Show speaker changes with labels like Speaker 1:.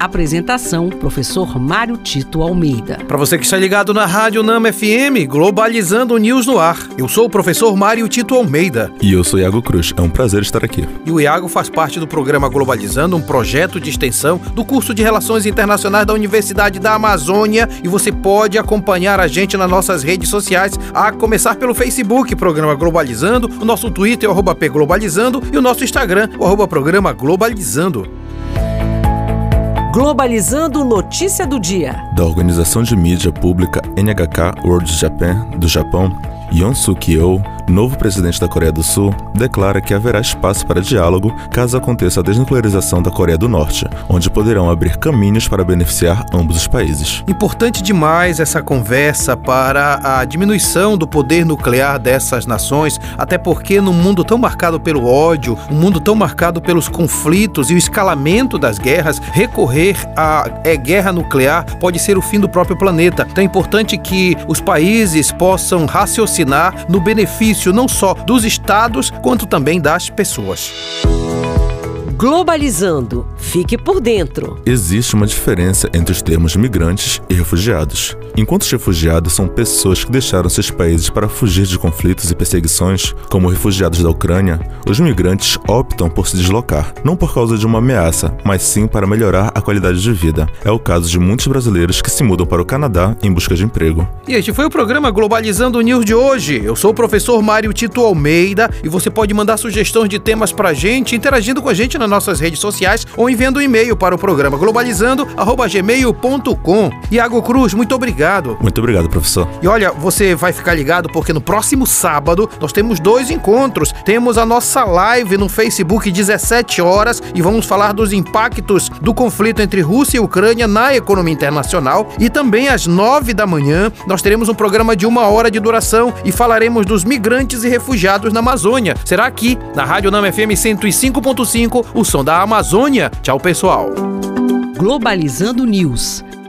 Speaker 1: Apresentação: Professor Mário Tito Almeida.
Speaker 2: Para você que está ligado na Rádio Nama FM, Globalizando News no ar. Eu sou o professor Mário Tito Almeida.
Speaker 3: E eu sou Iago Cruz. É um prazer estar aqui.
Speaker 2: E o Iago faz parte do programa Globalizando, um projeto de extensão do curso de Relações Internacionais da Universidade da Amazônia. E você pode acompanhar a gente nas nossas redes sociais, a começar pelo Facebook, Programa Globalizando, o nosso Twitter, o P Globalizando, e o nosso Instagram, o arroba Programa Globalizando.
Speaker 1: Globalizando Notícia do Dia.
Speaker 3: Da organização de mídia pública NHK World Japan do Japão, Yoon Suk-yeol novo presidente da Coreia do Sul declara que haverá espaço para diálogo caso aconteça a desnuclearização da Coreia do Norte, onde poderão abrir caminhos para beneficiar ambos os países.
Speaker 2: Importante demais essa conversa para a diminuição do poder nuclear dessas nações, até porque num mundo tão marcado pelo ódio, um mundo tão marcado pelos conflitos e o escalamento das guerras, recorrer à é, guerra nuclear pode ser o fim do próprio planeta. Então é importante que os países possam raciocinar no benefício benefício não só dos estados, quanto também das pessoas.
Speaker 1: Globalizando. Fique por dentro.
Speaker 3: Existe uma diferença entre os termos migrantes e refugiados. Enquanto os refugiados são pessoas que deixaram seus países para fugir de conflitos e perseguições, como refugiados da Ucrânia, os migrantes optam por se deslocar, não por causa de uma ameaça, mas sim para melhorar a qualidade de vida. É o caso de muitos brasileiros que se mudam para o Canadá em busca de emprego.
Speaker 2: E este foi o programa Globalizando o News de hoje. Eu sou o professor Mário Tito Almeida e você pode mandar sugestões de temas pra gente interagindo com a gente na nossas redes sociais ou enviando um e-mail para o programa globalizando@gmail.com. Iago Cruz, muito obrigado.
Speaker 3: Muito obrigado, professor.
Speaker 2: E olha, você vai ficar ligado porque no próximo sábado nós temos dois encontros. Temos a nossa live no Facebook 17 horas e vamos falar dos impactos do conflito entre Rússia e Ucrânia na economia internacional e também às 9 da manhã nós teremos um programa de uma hora de duração e falaremos dos migrantes e refugiados na Amazônia. Será aqui na Rádio Nama FM 105.5, o som da Amazônia. Tchau, pessoal.
Speaker 1: Globalizando News,